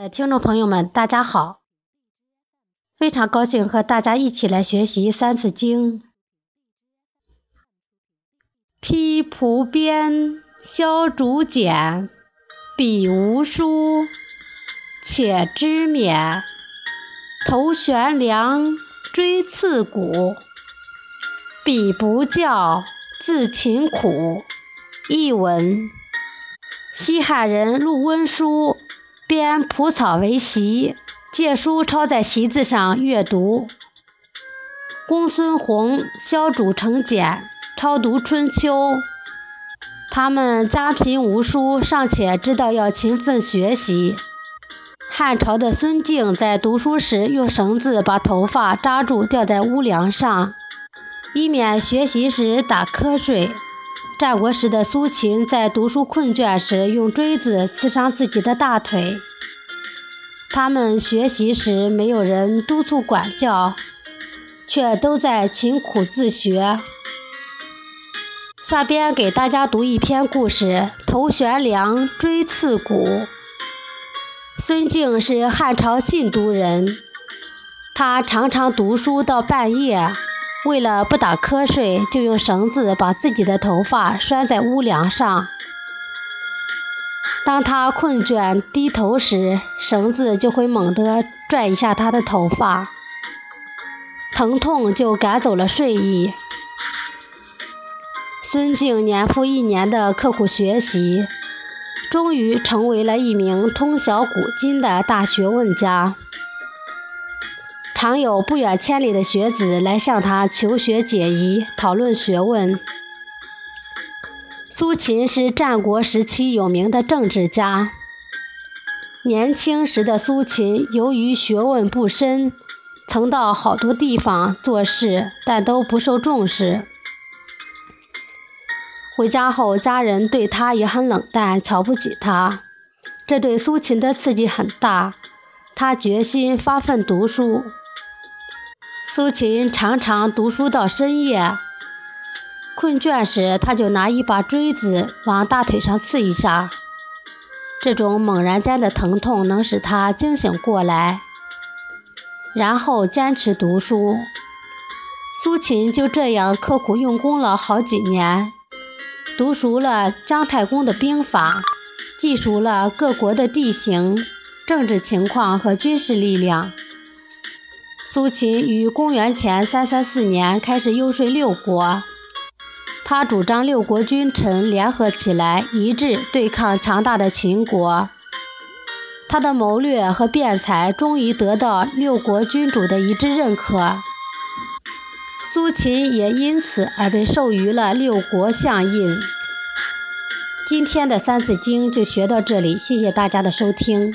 呃，听众朋友们，大家好！非常高兴和大家一起来学习《三字经》。披蒲鞭，削竹简，笔无书，且知勉。头悬梁，锥刺股。彼不教，自勤苦。译文：西汉人陆温书。编蒲草为席，借书抄在席子上阅读。公孙弘削竹成简，抄读《春秋》。他们家贫无书，尚且知道要勤奋学习。汉朝的孙敬在读书时，用绳子把头发扎住，吊在屋梁上，以免学习时打瞌睡。战国时的苏秦在读书困倦时，用锥子刺伤自己的大腿。他们学习时没有人督促管教，却都在勤苦自学。下边给大家读一篇故事：头悬梁，锥刺股。孙敬是汉朝信都人，他常常读书到半夜。为了不打瞌睡，就用绳子把自己的头发拴在屋梁上。当他困倦低头时，绳子就会猛地拽一下他的头发，疼痛就赶走了睡意。孙敬年复一年的刻苦学习，终于成为了一名通晓古今的大学问家。常有不远千里的学子来向他求学解疑、讨论学问。苏秦是战国时期有名的政治家。年轻时的苏秦由于学问不深，曾到好多地方做事，但都不受重视。回家后，家人对他也很冷淡，瞧不起他，这对苏秦的刺激很大。他决心发奋读书。苏秦常常读书到深夜，困倦时，他就拿一把锥子往大腿上刺一下。这种猛然间的疼痛能使他惊醒过来，然后坚持读书。苏秦就这样刻苦用功了好几年，读熟了姜太公的兵法，记熟了各国的地形、政治情况和军事力量。苏秦于公元前三三四年开始游说六国，他主张六国君臣联合起来，一致对抗强大的秦国。他的谋略和辩才终于得到六国君主的一致认可，苏秦也因此而被授予了六国相印。今天的《三字经》就学到这里，谢谢大家的收听。